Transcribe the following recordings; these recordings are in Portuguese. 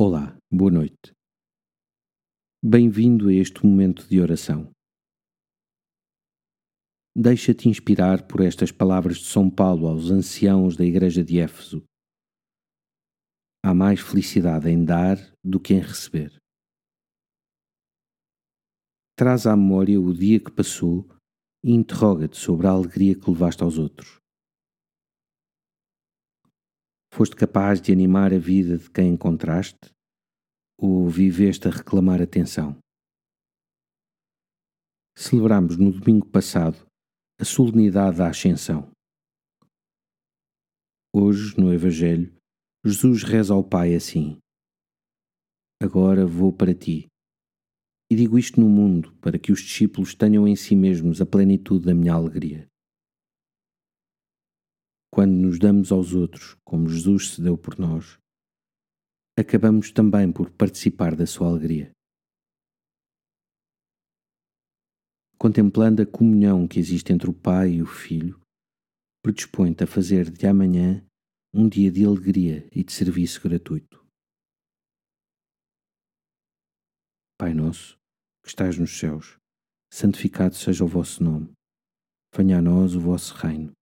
Olá, boa noite. Bem-vindo a este momento de oração. Deixa-te inspirar por estas palavras de São Paulo aos anciãos da Igreja de Éfeso. Há mais felicidade em dar do que em receber. Traz à memória o dia que passou e interroga-te sobre a alegria que levaste aos outros. Foste capaz de animar a vida de quem encontraste ou viveste a reclamar atenção? Celebramos no domingo passado a solenidade da Ascensão. Hoje, no Evangelho, Jesus reza ao Pai assim: Agora vou para ti. E digo isto no mundo para que os discípulos tenham em si mesmos a plenitude da minha alegria quando nos damos aos outros como Jesus se deu por nós, acabamos também por participar da sua alegria. Contemplando a comunhão que existe entre o Pai e o Filho, predispõe-te a fazer de amanhã um dia de alegria e de serviço gratuito. Pai nosso, que estás nos céus, santificado seja o vosso nome. Venha a nós o vosso reino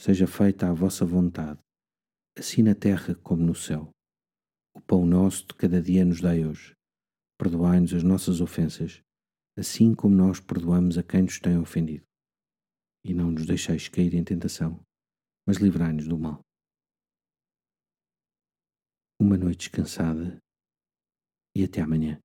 Seja feita a vossa vontade, assim na terra como no céu. O pão nosso de cada dia nos dai hoje. Perdoai-nos as nossas ofensas, assim como nós perdoamos a quem nos tem ofendido. E não nos deixeis cair em tentação, mas livrai-nos do mal. Uma noite descansada e até amanhã.